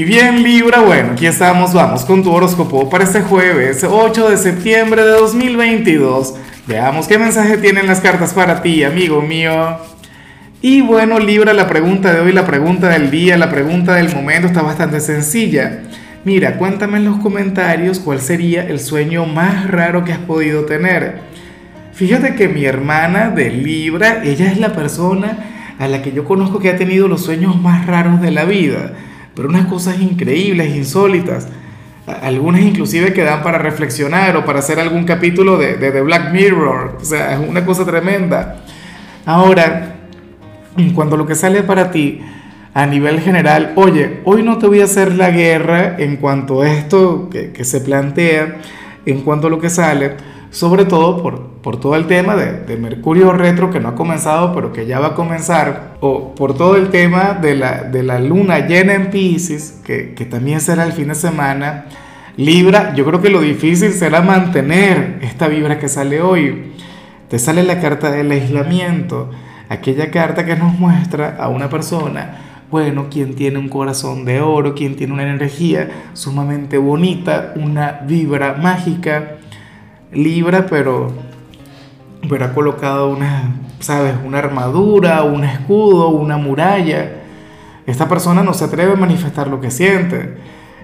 Y bien Libra, bueno, aquí estamos, vamos con tu horóscopo para este jueves 8 de septiembre de 2022. Veamos qué mensaje tienen las cartas para ti, amigo mío. Y bueno Libra, la pregunta de hoy, la pregunta del día, la pregunta del momento está bastante sencilla. Mira, cuéntame en los comentarios cuál sería el sueño más raro que has podido tener. Fíjate que mi hermana de Libra, ella es la persona a la que yo conozco que ha tenido los sueños más raros de la vida pero unas cosas increíbles, insólitas. Algunas inclusive que dan para reflexionar o para hacer algún capítulo de, de, Black Mirror. O sea, es una cosa tremenda. Ahora, cuando lo que sale para ti a nivel general, oye, hoy no te voy a hacer la guerra en cuanto a esto que, que se plantea, en cuanto a lo que sale, sobre todo por, por todo el tema de, Mercurio retro que no ha comenzado pero que ya va a comenzar, o por todo el tema de la, de la luna llena en Pisces, que, que también será el fin de semana, Libra, yo creo que lo difícil será mantener esta vibra que sale hoy. Te sale la carta del aislamiento, aquella carta que nos muestra a una persona, bueno, quien tiene un corazón de oro, quien tiene una energía sumamente bonita, una vibra mágica, Libra, pero, ha colocado una, ¿sabes? Una armadura, un escudo, una muralla. Esta persona no se atreve a manifestar lo que siente.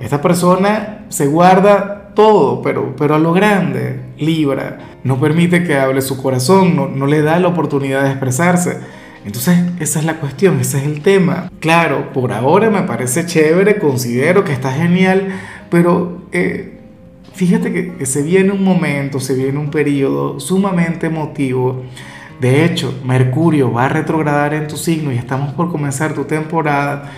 Esta persona se guarda todo, pero, pero a lo grande, Libra. No permite que hable su corazón, no, no le da la oportunidad de expresarse. Entonces, esa es la cuestión, ese es el tema. Claro, por ahora me parece chévere, considero que está genial, pero eh, fíjate que, se viene un momento, se viene un periodo sumamente emotivo. De hecho, Mercurio va a retrogradar en tu signo y estamos por comenzar tu temporada.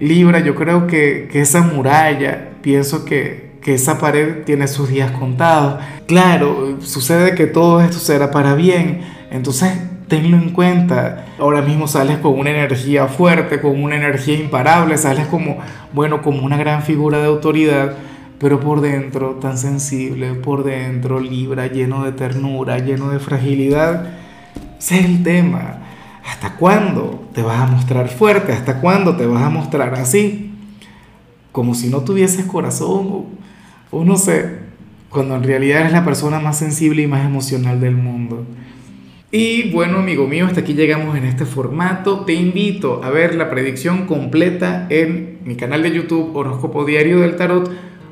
Libra, yo creo que, que esa muralla, pienso que, que esa pared tiene sus días contados. Claro, sucede que todo esto será para bien. Entonces, tenlo en cuenta. Ahora mismo sales con una energía fuerte, con una energía imparable, sales como, bueno, como una gran figura de autoridad pero por dentro tan sensible, por dentro Libra, lleno de ternura, lleno de fragilidad. Ese es el tema. ¿Hasta cuándo te vas a mostrar fuerte? ¿Hasta cuándo te vas a mostrar así? Como si no tuvieses corazón o, no sé, cuando en realidad eres la persona más sensible y más emocional del mundo. Y bueno, amigo mío, hasta aquí llegamos en este formato. Te invito a ver la predicción completa en mi canal de YouTube Horóscopo Diario del Tarot